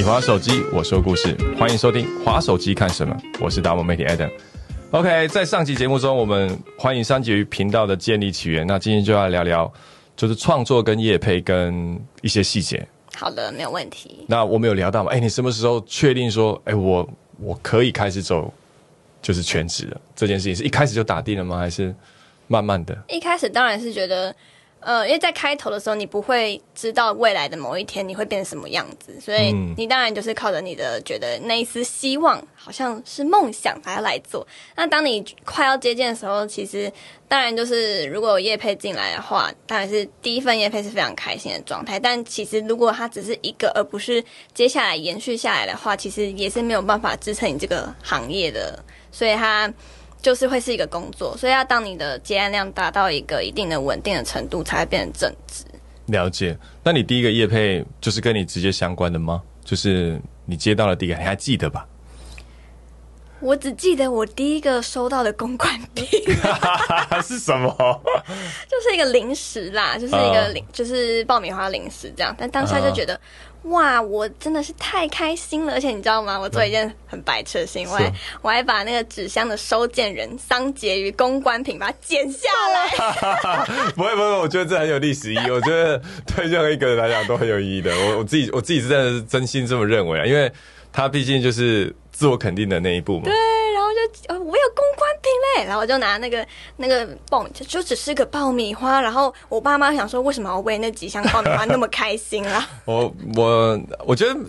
你滑手机，我说故事，欢迎收听《滑手机看什么》，我是达摩媒体 Adam。OK，在上期节目中，我们欢迎三级鱼频道的建立起源。那今天就要聊聊，就是创作跟业配跟一些细节。好的，没有问题。那我们有聊到吗？哎，你什么时候确定说，哎，我我可以开始走，就是全职了？这件事情是一开始就打定了吗？还是慢慢的？一开始当然是觉得。呃，因为在开头的时候，你不会知道未来的某一天你会变成什么样子，所以你当然就是靠着你的觉得那一丝希望，好像是梦想，把它来做。那当你快要接近的时候，其实当然就是如果有叶配进来的话，当然是第一份叶配是非常开心的状态。但其实如果它只是一个，而不是接下来延续下来的话，其实也是没有办法支撑你这个行业的。所以它。就是会是一个工作，所以要当你的接案量达到一个一定的稳定的程度，才会变成正职。了解。那你第一个业配就是跟你直接相关的吗？就是你接到了第一个，你还记得吧？我只记得我第一个收到的公关品 是什么？就是一个零食啦，就是一个零，就是爆米花零食这样。但当下就觉得。哇，我真的是太开心了！而且你知道吗？我做一件很白痴的行为，我还我还把那个纸箱的收件人桑杰于公关品把它剪下来。不会不会，我觉得这很有历史意义。我觉得对任何一个人来讲都很有意义的。我我自己我自己是真的是真心这么认为啊，因为他毕竟就是自我肯定的那一步嘛。对。然后我就拿那个那个泵，就只是个爆米花。然后我爸妈想说，为什么要为那几箱爆米花那么开心啊？我我我觉得，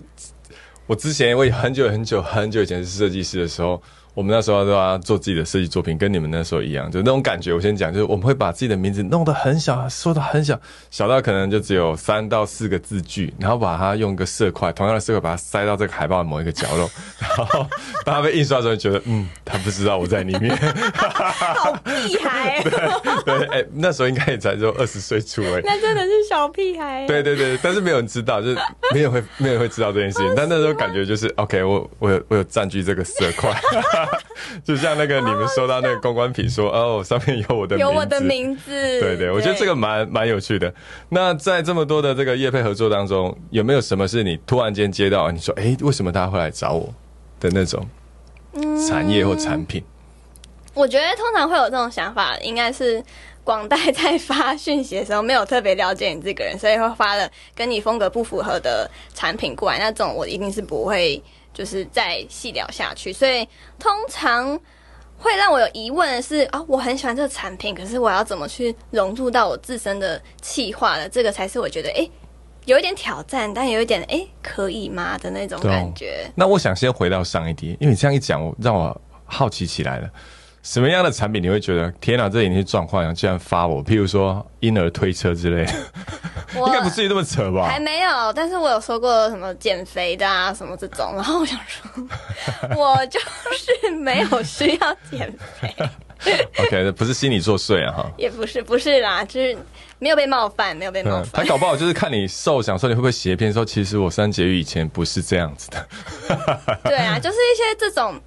我之前我很久很久很久以前是设计师的时候。我们那时候都要做自己的设计作品，跟你们那时候一样，就那种感觉。我先讲，就是我们会把自己的名字弄得很小，说的很小，小到可能就只有三到四个字句，然后把它用一个色块，同样的色块把它塞到这个海报的某一个角落，然后当它被印刷的时候，觉得嗯，他不知道我在里面，好屁孩。对，哎，那时候应该也才只有二十岁出而已。那真的是小屁孩。对对对，但是没有人知道，就是没有会没有人会知道这件事情。但那时候感觉就是 OK，我我有我有占据这个色块。就像那个你们收到那个公关品说哦，上面有我的有我的名字，对对，我觉得这个蛮蛮有趣的。那在这么多的这个业配合作当中，有没有什么是你突然间接到，你说哎，为什么大家会来找我的那种产业或产品？我觉得通常会有这种想法，应该是广代在发讯息的时候没有特别了解你这个人，所以会发了跟你风格不符合的产品过来。那种我一定是不会。就是再细聊下去，所以通常会让我有疑问的是啊，我很喜欢这个产品，可是我要怎么去融入到我自身的气化的？这个才是我觉得哎，有一点挑战，但有一点哎，可以吗的那种感觉。那我想先回到上一题，因为你这样一讲，我让我好奇起来了。什么样的产品你会觉得天哪，这已经是状况，竟然发我？譬如说婴儿推车之类，应该不至于这么扯吧？还没有，但是我有说过什么减肥的啊，什么这种。然后我想说，我 就是没有需要减肥。OK，不是心理作祟啊，哈。也不是，不是啦，就是没有被冒犯，没有被冒犯。他搞不好就是看你瘦，想说你会不会斜偏？说其实我三节育以前不是这样子的。对啊，就是一些这种。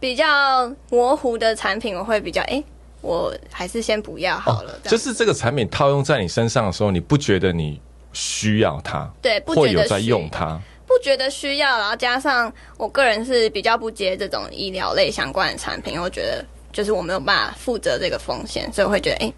比较模糊的产品，我会比较哎，我还是先不要好了。就是这个产品套用在你身上的时候，你不觉得你需要它？对，不觉得在用它，不觉得需要。然后加上我个人是比较不接这种医疗类相关的产品，我觉得就是我没有办法负责这个风险，所以我会觉得哎，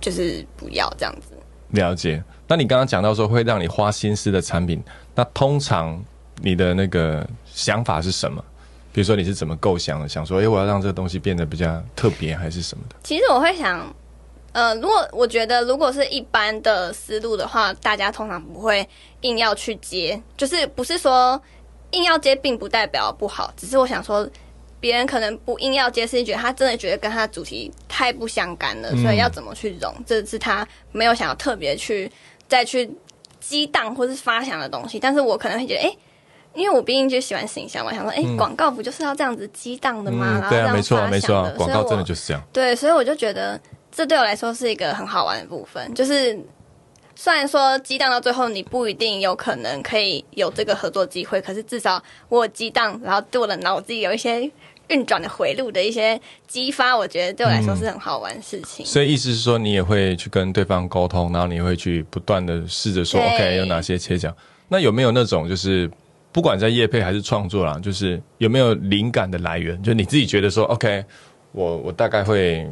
就是不要这样子。了解。那你刚刚讲到说会让你花心思的产品，那通常你的那个想法是什么？比如说你是怎么构想的？想说，哎，我要让这个东西变得比较特别，还是什么的？其实我会想，呃，如果我觉得如果是一般的思路的话，大家通常不会硬要去接。就是不是说硬要接，并不代表不好，只是我想说，别人可能不硬要接，是觉得他真的觉得跟他主题太不相干了，所以要怎么去融，这是他没有想要特别去再去激荡或是发想的东西。但是我可能会觉得，哎。因为我毕竟就喜欢形象嘛，想说，哎，广告不就是要这样子激荡的吗？对啊，没错，没错，广告真的就是这样。对，所以我就觉得这对我来说是一个很好玩的部分。就是虽然说激荡到最后你不一定有可能可以有这个合作机会，可是至少我激荡，然后对我的脑子有一些运转的回路的一些激发，我觉得对我来说是很好玩的事情。所以意思是说，你也会去跟对方沟通，然后你会去不断的试着说，OK，有哪些切角？那有没有那种就是？不管在业配还是创作啦，就是有没有灵感的来源？就你自己觉得说，OK，我我大概会，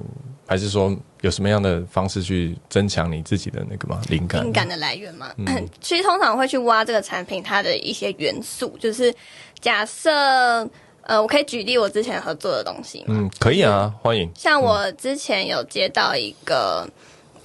还是说有什么样的方式去增强你自己的那个嘛灵感？灵感的来源嘛，其实通常会去挖这个产品它的一些元素，就是假设，呃，我可以举例我之前合作的东西。嗯，可以啊，欢迎。像我之前有接到一个，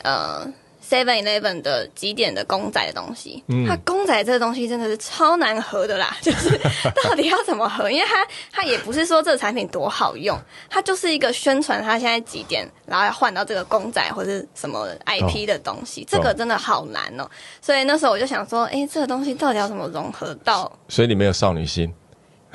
呃。Seven Eleven 的几点的公仔的东西，它公仔这个东西真的是超难合的啦，就是到底要怎么合？因为它它也不是说这个产品多好用，它就是一个宣传它现在几点，然后要换到这个公仔或者什么 IP 的东西，这个真的好难哦。所以那时候我就想说，哎，这个东西到底要怎么融合到？所以你没有少女心。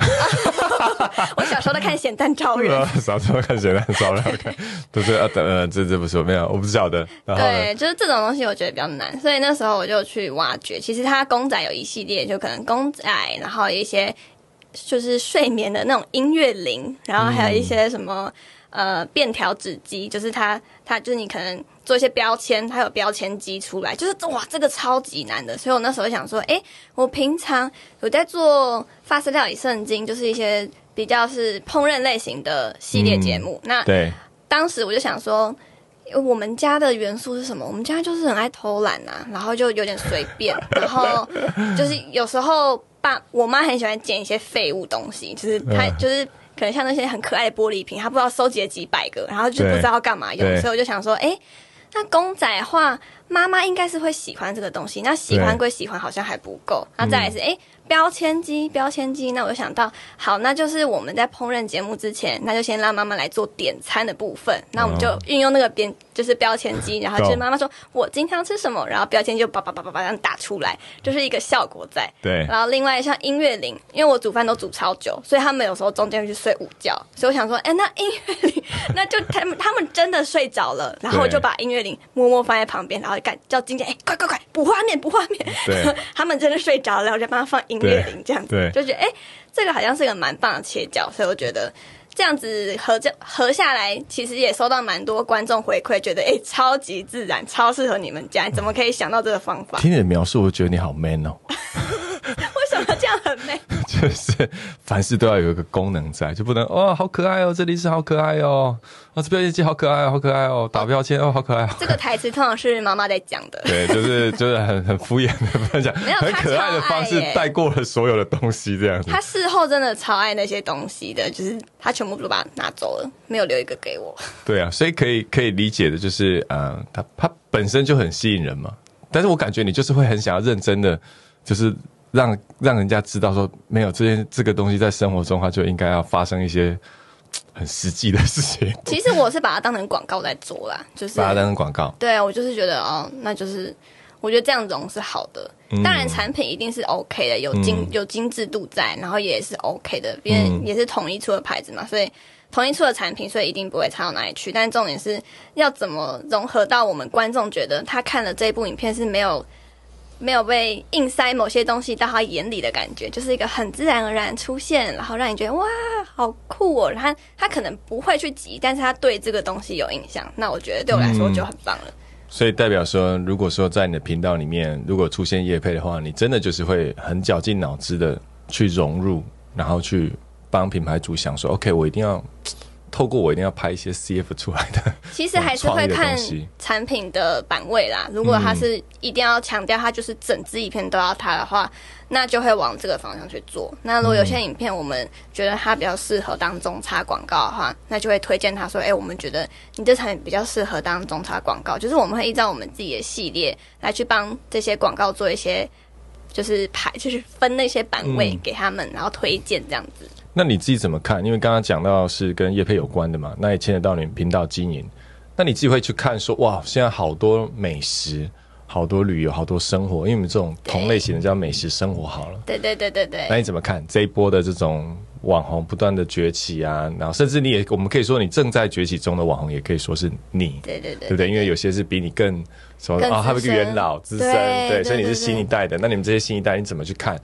我小时候在看《咸蛋超人》，小时候看《咸蛋超人》，看不是啊？等呃，这这不是没有，我不晓得。对，就是这种东西，我觉得比较难，所以那时候我就去挖掘。其实它公仔有一系列，就可能公仔，然后一些就是睡眠的那种音乐铃，然后还有一些什么呃便条纸机，就是它它就是你可能。做一些标签，它有标签机出来，就是哇，这个超级难的。所以我那时候想说，哎，我平常有在做法式料理圣经，就是一些比较是烹饪类型的系列节目。那对，当时我就想说，我们家的元素是什么？我们家就是很爱偷懒啊，然后就有点随便，然后就是有时候爸我妈很喜欢捡一些废物东西，就是她就是可能像那些很可爱的玻璃瓶，他不知道收集了几百个，然后就不知道干嘛用，所以我就想说，哎。那公仔画，妈妈应该是会喜欢这个东西。那喜欢归喜欢，好像还不够。那再来是，哎。标签机，标签机，那我就想到，好，那就是我们在烹饪节目之前，那就先让妈妈来做点餐的部分。那我们就运用那个边，就是标签机，然后就是妈妈说我今天吃什么，然后标签就叭叭叭叭叭这样打出来，就是一个效果在。对。然后另外像音乐铃，因为我煮饭都煮超久，所以他们有时候中间会去睡午觉，所以我想说，哎，那音乐铃，那就他们他们真的睡着了，然后我就把音乐铃默默放在旁边，然后赶叫金姐，哎，快快快，补画面，补画面。对。他们真的睡着了，我就帮他放音。月龄这样子，就觉得哎，这个好像是个蛮棒的切角，所以我觉得这样子合这合下来，其实也收到蛮多观众回馈，觉得哎，超级自然，超适合你们家，怎么可以想到这个方法？听你的描述，我觉得你好 man 哦。这样很美？就是凡事都要有一个功能在，就不能哦，好可爱哦，这里是好可爱哦，啊，这标签机好可爱哦，好可爱哦，打标签哦，好可爱。这个台词通常是妈妈在讲的。对，就是就是很很敷衍的分享，没有很可爱的方式带过了所有的东西，这样子。他事后真的超爱那些东西的，就是他全部都把它拿走了，没有留一个给我。对啊，所以可以可以理解的，就是呃，他他本身就很吸引人嘛，但是我感觉你就是会很想要认真的，就是。让让人家知道说，没有这件这个东西在生活中，它就应该要发生一些很实际的事情。其实我是把它当成广告在做啦，就是把它当成广告。对啊，我就是觉得哦，那就是我觉得这样融是好的。当然，产品一定是 OK 的，有精有精致度在，然后也是 OK 的，因为也是统一出的牌子嘛，所以统一出的产品，所以一定不会差到哪里去。但重点是要怎么融合到我们观众觉得他看了这部影片是没有。没有被硬塞某些东西到他眼里的感觉，就是一个很自然而然出现，然后让你觉得哇，好酷哦！他他可能不会去急，但是他对这个东西有印象，那我觉得对我来说就很棒了。所以代表说，如果说在你的频道里面，如果出现叶配的话，你真的就是会很绞尽脑汁的去融入，然后去帮品牌主想说，OK，我一定要。透过我一定要拍一些 CF 出来的，其实还是会看产品的版位啦。如果它是一定要强调它就是整支影片都要它的话，那就会往这个方向去做。那如果有些影片我们觉得它比较适合当中插广告的话，那就会推荐他说：“哎，我们觉得你这产品比较适合当中插广告。”就是我们会依照我们自己的系列来去帮这些广告做一些，就是排，就是分那些版位给他们，然后推荐这样子。那你自己怎么看？因为刚刚讲到是跟叶配有关的嘛，那也牵扯到你频道经营。那你自己会去看说，哇，现在好多美食，好多旅游，好多生活，因为我们这种同类型的叫美食生活好了。对对对对对。那你怎么看这一波的这种网红不断的崛起啊？然后甚至你也，我们可以说你正在崛起中的网红，也可以说是你。对对对。对不对？因为有些是比你更什么啊，他们一个元老资深，对，所以你是新一代的。那你们这些新一代，你怎么去看？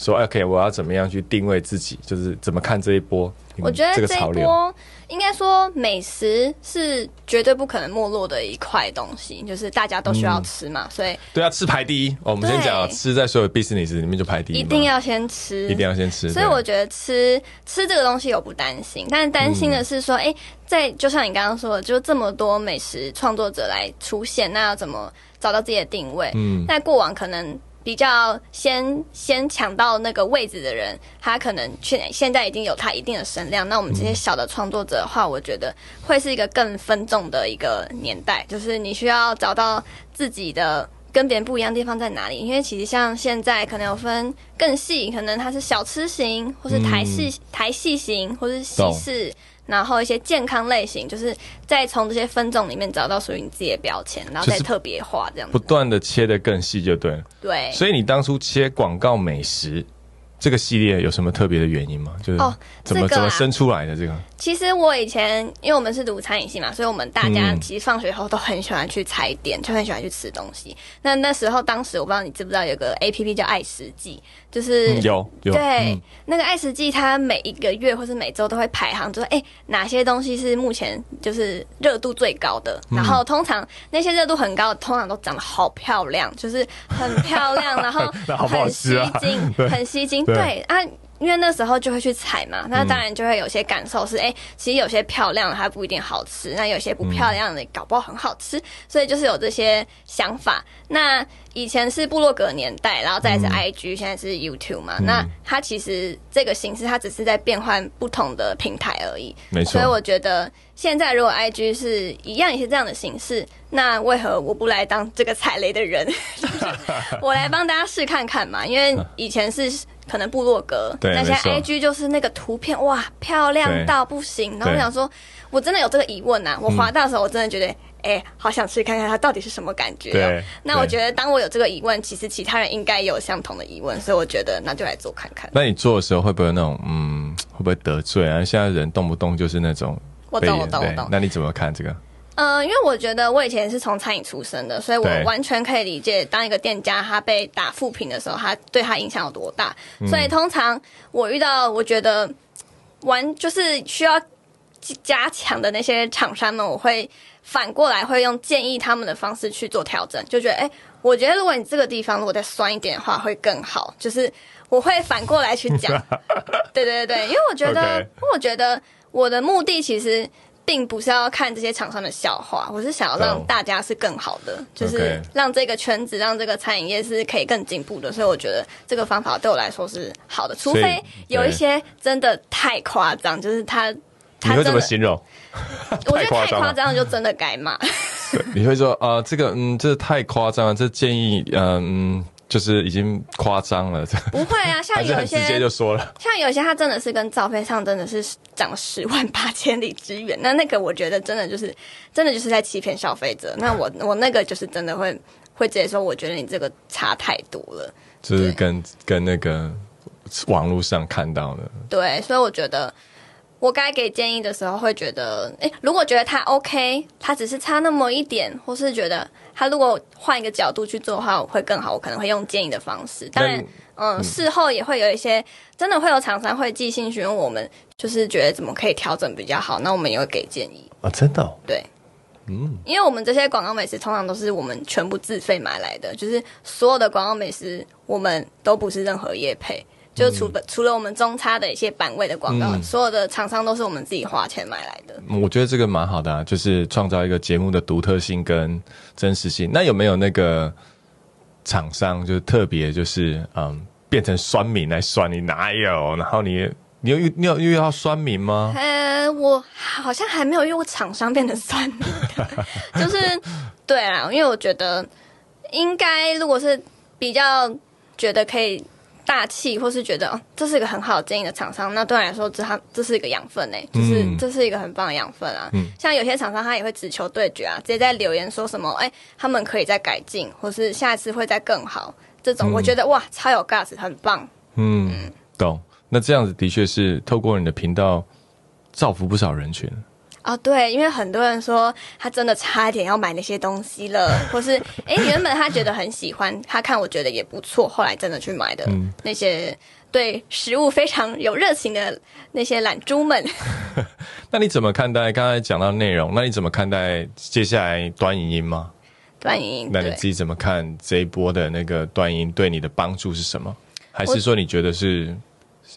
说 OK，我要怎么样去定位自己，就是怎么看这一波？我觉得这一波应该说美食是绝对不可能没落的一块东西，就是大家都需要吃嘛，所以对啊，吃排第一。我们先讲吃，在所有 business 里面就排第一，一定要先吃，一定要先吃。所以我觉得吃吃这个东西我不担心，但是担心的是说，哎，在就像你刚刚说的，就这么多美食创作者来出现，那要怎么找到自己的定位？嗯，那过往可能。比较先先抢到那个位置的人，他可能现现在已经有他一定的声量。那我们这些小的创作者的话，我觉得会是一个更分众的一个年代，就是你需要找到自己的跟别人不一样的地方在哪里。因为其实像现在可能有分更细，可能它是小吃型，或是台式台系型，或是西式。然后一些健康类型，就是再从这些分种里面找到属于你自己的标签，然后再特别化这样，不断的切的更细就对了。对，所以你当初切广告美食。这个系列有什么特别的原因吗？就是哦，怎么怎么生出来的这个？其实我以前因为我们是读餐饮系嘛，所以我们大家其实放学后都很喜欢去踩点，就很喜欢去吃东西。那那时候，当时我不知道你知不知道有个 A P P 叫爱食记，就是有有对那个爱食记，它每一个月或是每周都会排行，就是哎哪些东西是目前就是热度最高的。然后通常那些热度很高的，通常都长得好漂亮，就是很漂亮，然后 很吸睛，很吸睛。对啊，因为那时候就会去采嘛，那当然就会有些感受是，哎，其实有些漂亮的还不一定好吃，那有些不漂亮的搞不好很好吃，所以就是有这些想法。那以前是部落格年代，然后再是 IG，现在是 YouTube 嘛，那它其实这个形式它只是在变换不同的平台而已，没错。所以我觉得现在如果 IG 是一样也是这样的形式，那为何我不来当这个踩雷的人？我来帮大家试看看嘛，因为以前是。可能部落格，那些 IG 就是那个图片哇，漂亮到不行。然后我想说，我真的有这个疑问呐。我滑到的时候，我真的觉得，哎，好想去看看它到底是什么感觉。对。那我觉得，当我有这个疑问，其实其他人应该有相同的疑问，所以我觉得那就来做看看。那你做的时候会不会那种，嗯，会不会得罪啊？现在人动不动就是那种，我懂，我懂，我懂。那你怎么看这个？嗯，因为我觉得我以前是从餐饮出身的，所以我完全可以理解，当一个店家他被打负评的时候，他对他影响有多大。所以通常我遇到我觉得完就是需要加强的那些厂商们，我会反过来会用建议他们的方式去做调整，就觉得哎，我觉得如果你这个地方如果再酸一点的话会更好，就是我会反过来去讲。对对对对，因为我觉得，因为我觉得我的目的其实。并不是要看这些厂商的笑话，我是想要让大家是更好的，就是让这个圈子、让这个餐饮业是可以更进步的。所以我觉得这个方法对我来说是好的，除非有一些真的太夸张，就是他，你会怎么形容？我觉得太夸张了，就真的该骂。你会说啊，这个嗯，这太夸张了，这建议嗯。就是已经夸张了，不会啊，像有些直接就说了，像有些他真的是跟照片上真的是长十万八千里之远，那那个我觉得真的就是真的就是在欺骗消费者。那我 我那个就是真的会会直接说，我觉得你这个差太多了，就是跟跟那个网络上看到的。对，所以我觉得。我该给建议的时候，会觉得，哎，如果觉得他 OK，他只是差那么一点，或是觉得他如果换一个角度去做的话，会更好。我可能会用建议的方式。当然，嗯，事后也会有一些真的会有厂商会寄信询问我们，就是觉得怎么可以调整比较好，那我们也会给建议啊。真的？对，嗯，因为我们这些广告美食通常都是我们全部自费买来的，就是所有的广告美食我们都不是任何业配。就除了除了我们中差的一些版位的广告，所有的厂商都是我们自己花钱买来的。我觉得这个蛮好的，就是创造一个节目的独特性跟真实性。那有没有那个厂商就是特别就是嗯变成酸民来酸你？哪有？然后你你有遇你有遇到酸民吗？呃，我好像还没有遇过厂商变成酸民，就是对啊，因为我觉得应该如果是比较觉得可以。大气，或是觉得哦，这是一个很好经营的厂商，那对我来说，这他这是一个养分呢，就是这是一个很棒的养分啊。像有些厂商，他也会只求对决啊，直接在留言说什么，哎，他们可以再改进，或是下一次会再更好。这种我觉得哇，超有 gas，很棒。嗯，懂。那这样子的确是透过你的频道造福不少人群。哦，对，因为很多人说他真的差一点要买那些东西了，或是哎，原本他觉得很喜欢，他看我觉得也不错，后来真的去买的那些对食物非常有热情的那些懒猪们。那你怎么看待刚才讲到内容？那你怎么看待接下来端影音吗？端影音，那你自己怎么看这一波的那个端影音对你的帮助是什么？还是说你觉得是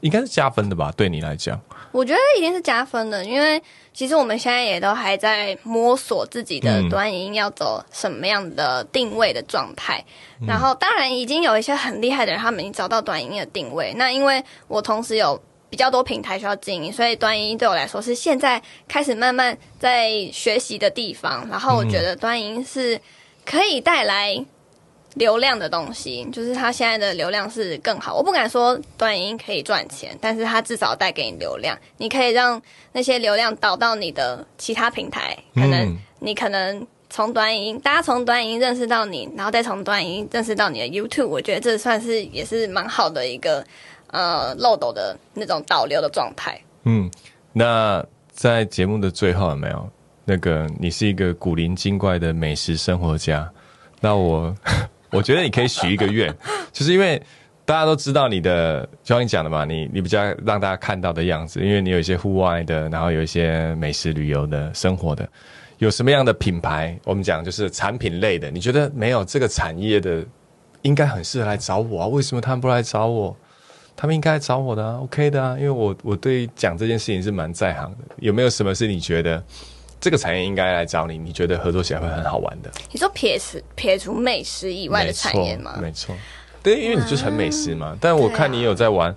应该是加分的吧？对你来讲，我觉得一定是加分的，因为其实我们现在也都还在摸索自己的短影音要走什么样的定位的状态。然后，当然已经有一些很厉害的人，他们已经找到短影音的定位。那因为我同时有比较多平台需要经营，所以短影音对我来说是现在开始慢慢在学习的地方。然后，我觉得短影音是可以带来。流量的东西，就是它现在的流量是更好。我不敢说短影音可以赚钱，但是它至少带给你流量。你可以让那些流量导到你的其他平台，可能你可能从短影音，大家从短影音认识到你，然后再从短影音认识到你的 YouTube。我觉得这算是也是蛮好的一个呃漏斗的那种导流的状态。嗯，那在节目的最后有没有那个你是一个古灵精怪的美食生活家？那我。我觉得你可以许一个愿，就是因为大家都知道你的，就像你讲的嘛，你你比较让大家看到的样子，因为你有一些户外的，然后有一些美食旅游的生活的，有什么样的品牌？我们讲就是产品类的，你觉得没有这个产业的，应该很适合来找我啊？为什么他们不来找我？他们应该找我的啊，OK 的啊，因为我我对讲这件事情是蛮在行的。有没有什么是你觉得？这个产业应该来找你，你觉得合作起来会很好玩的？你说撇除撇除美食以外的产业吗？没错，对，因为你就是很美食嘛。但我看你有在玩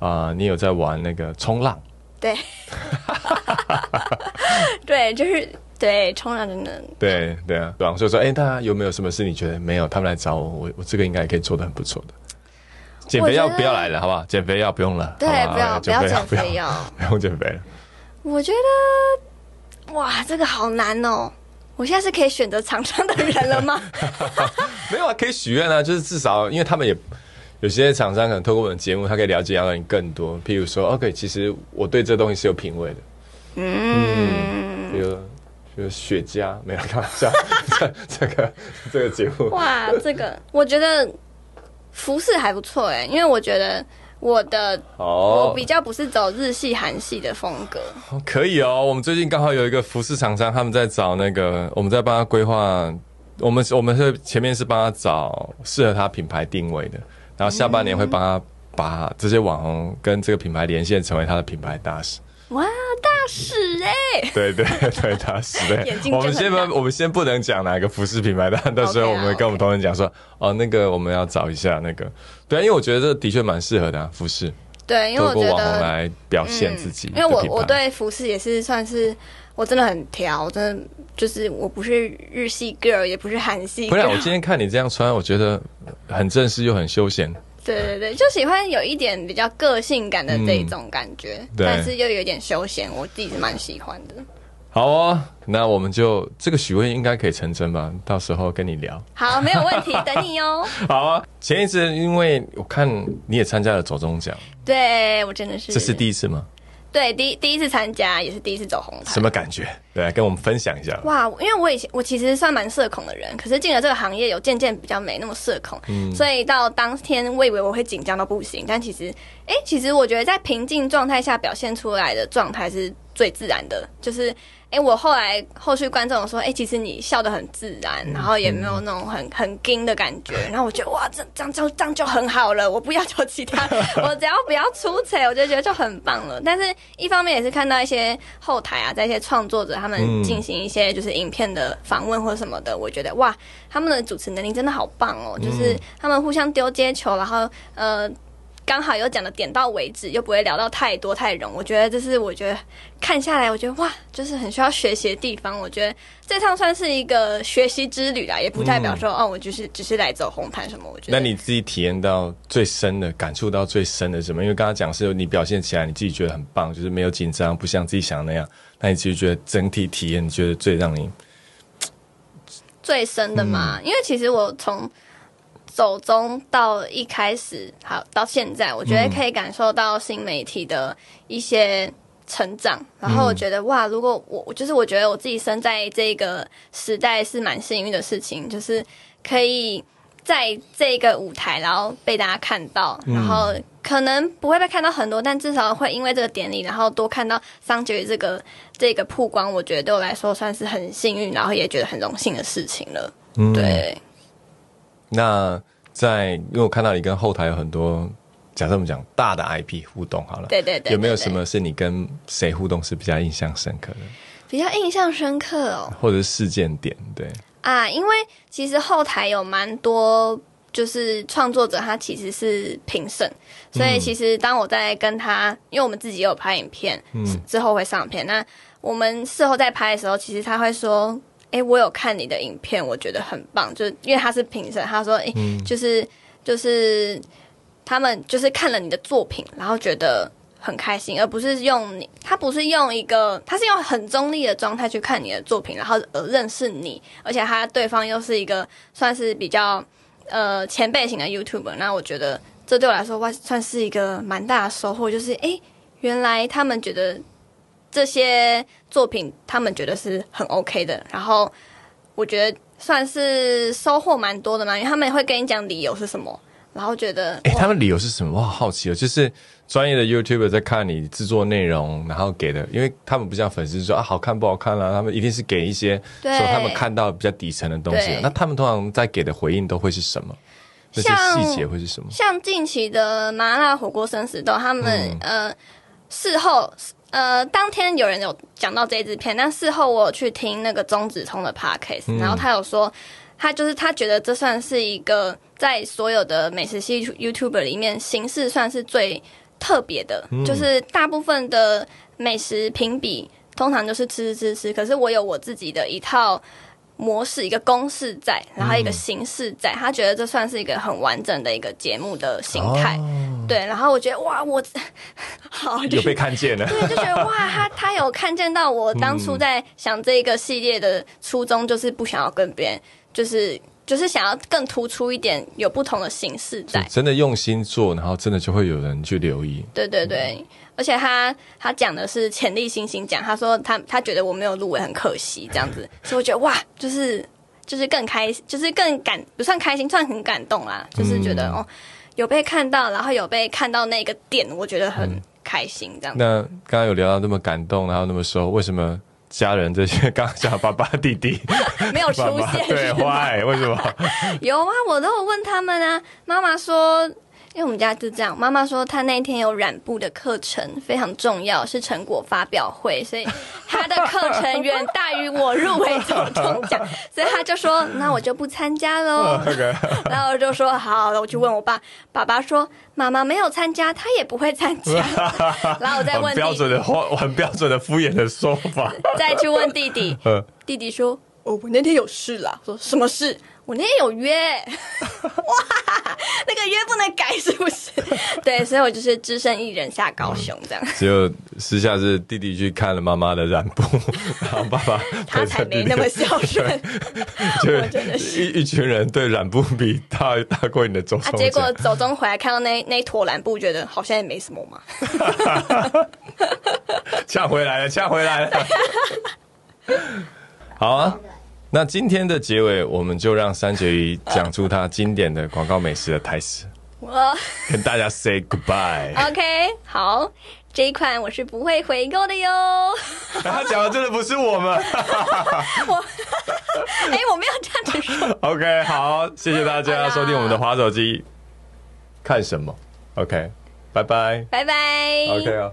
啊，你有在玩那个冲浪。对，对，就是对冲浪真的。对对啊，对啊。所以说，哎，大家有没有什么事你觉得没有？他们来找我，我我这个应该也可以做的很不错的。减肥药不要来了，好不好？减肥药不用了。对，不要不要减肥药，不用减肥了。我觉得。哇，这个好难哦！我现在是可以选择厂商的人了吗？没有啊，可以许愿啊，就是至少，因为他们也有些厂商可能透过我们的节目，他可以了解到你更多。譬如说，OK，其实我对这东西是有品味的。嗯，比如比如雪茄，没有开玩笑。这这个这个节目，哇，这个我觉得服饰还不错哎，因为我觉得。我的哦，我比较不是走日系、韩系的风格。可以哦，我们最近刚好有一个服饰厂商，他们在找那个，我们在帮他规划。我们我们是前面是帮他找适合他品牌定位的，然后下半年会帮他把这些网红跟这个品牌连线，成为他的品牌大使。哇，大使哎！对对对，大 使对。我们先不，我们先不能讲哪个服饰品牌，但到时候我们跟我们同仁讲说，哦，那个我们要找一下那个。对，因为我觉得这的确蛮适合的啊，服饰。对，因为我觉得来表现自己。因为我我对服饰也是算是，我真的很挑，真的就是我不是日系 girl，也不是韩系。不然我今天看你这样穿，我觉得很正式又很休闲。对对对，就喜欢有一点比较个性感的这种感觉，但是又有点休闲，我自己是蛮喜欢的。好哦，那我们就这个许愿应该可以成真吧？到时候跟你聊。好，没有问题，等你哦。好啊，前一次因为我看你也参加了走中奖，对我真的是，这是第一次吗？对，第第一次参加也是第一次走红毯，什么感觉？对，跟我们分享一下。哇，因为我以前我其实算蛮社恐的人，可是进了这个行业，有渐渐比较没那么社恐，嗯所以到当天我以为我会紧张到不行，但其实，哎，其实我觉得在平静状态下表现出来的状态是最自然的，就是。哎，我后来后续观众说，哎，其实你笑得很自然，然后也没有那种很很惊的感觉，然后我觉得哇，这这样就这样就很好了，我不要求其他，我只要不要出彩，我就觉得就很棒了。但是一方面也是看到一些后台啊，在一些创作者他们进行一些就是影片的访问或什么的，我觉得哇，他们的主持能力真的好棒哦，就是他们互相丢接球，然后呃。刚好又讲的点到为止，又不会聊到太多太冗。我觉得这是我觉得看下来，我觉得哇，就是很需要学习的地方。我觉得这趟算是一个学习之旅啦，也不代表说哦，我就是只是来走红毯什么。我觉得那你自己体验到最深的感触到最深的什么？因为刚刚讲是你表现起来你自己觉得很棒，就是没有紧张，不像自己想的那样。那你其实觉得整体体验，你觉得最让你最深的嘛？因为其实我从。走中到一开始，好到现在，我觉得可以感受到新媒体的一些成长，然后我觉得哇，如果我就是我觉得我自己生在这个时代是蛮幸运的事情，就是可以在这个舞台，然后被大家看到，然后可能不会被看到很多，但至少会因为这个典礼，然后多看到桑杰这个这个曝光，我觉得对我来说算是很幸运，然后也觉得很荣幸的事情了。对。那在因为我看到你跟后台有很多。假设我们讲大的 IP 互动好了，对对对，有没有什么是你跟谁互动是比较印象深刻的？比较印象深刻哦，或者是事件点？对啊，因为其实后台有蛮多就是创作者，他其实是评审，所以其实当我在跟他，因为我们自己也有拍影片，嗯之后会上片。那我们事后在拍的时候，其实他会说：“哎，我有看你的影片，我觉得很棒。”就是因为他是评审，他说：“哎，就是就是。”他们就是看了你的作品，然后觉得很开心，而不是用你，他不是用一个，他是用很中立的状态去看你的作品，然后而认识你，而且他对方又是一个算是比较呃前辈型的 YouTuber，那我觉得这对我来说哇，算是一个蛮大的收获，就是诶，原来他们觉得这些作品他们觉得是很 OK 的，然后我觉得算是收获蛮多的嘛，因为他们会跟你讲理由是什么。然后觉得，哎，他们理由是什么？我好好奇哦。就是专业的 YouTuber 在看你制作内容，然后给的，因为他们不像粉丝说啊好看不好看啦，他们一定是给一些说他们看到比较底层的东西。那他们通常在给的回应都会是什么？这些细节会是什么？像近期的麻辣火锅生死斗，他们呃事后呃当天有人有讲到这支片，但事后我有去听那个钟子聪的 Podcast，然后他有说。他就是他觉得这算是一个在所有的美食系 YouTuber 里面形式算是最特别的，就是大部分的美食评比通常就是吃吃吃吃，可是我有我自己的一套模式，一个公式在，然后一个形式在，他觉得这算是一个很完整的一个节目的形态，对，然后我觉得哇，我 好有被看见了，对，就觉得哇，他他有看见到我当初在想这个系列的初衷，就是不想要跟别人。就是就是想要更突出一点，有不同的形式在。真的用心做，然后真的就会有人去留意。对对对，而且他他讲的是潜力新星奖，他说他他觉得我没有入围很可惜这样子，所以我觉得哇，就是就是更开，就是更感不算开心，算很感动啦。就是觉得哦，有被看到，然后有被看到那个点，我觉得很开心这样。那刚刚有聊到那么感动，然后那么说，为什么？家人这些刚讲爸爸弟弟 没有出现，对，why？为什么？有啊，我都有问他们啊。妈妈说。因为我们家就这样，妈妈说她那一天有染布的课程，非常重要，是成果发表会，所以她的课程远大于我入围总统奖，所以她就说：“那我就不参加喽。”然后我就说：“好。”我去问我爸，爸爸说：“妈妈没有参加，他也不会参加。”然后我再问标准的很标准的敷衍的说法，再去问弟弟，弟弟说：“哦，我那天有事啦。”说什么事？我那天有约，哇，那个约不能改是不是？对，所以我就是只身一人下高雄这样。只有私下是弟弟去看了妈妈的染布，然后爸爸他才没那么孝顺。就一一群人对染布比大大过你的走中。结果走中回来看到那那坨染布，觉得好像也没什么嘛。呛回来了，呛回来了。好啊。那今天的结尾，我们就让三绝鱼讲出他经典的广告美食的台词。我跟大家 say goodbye。OK，好，这一款我是不会回购的哟。他讲的真的不是我们。我，哎，我没有这样子说。OK，好，谢谢大家收听我们的滑手机。看什么？OK，拜拜，拜拜。OK 啊。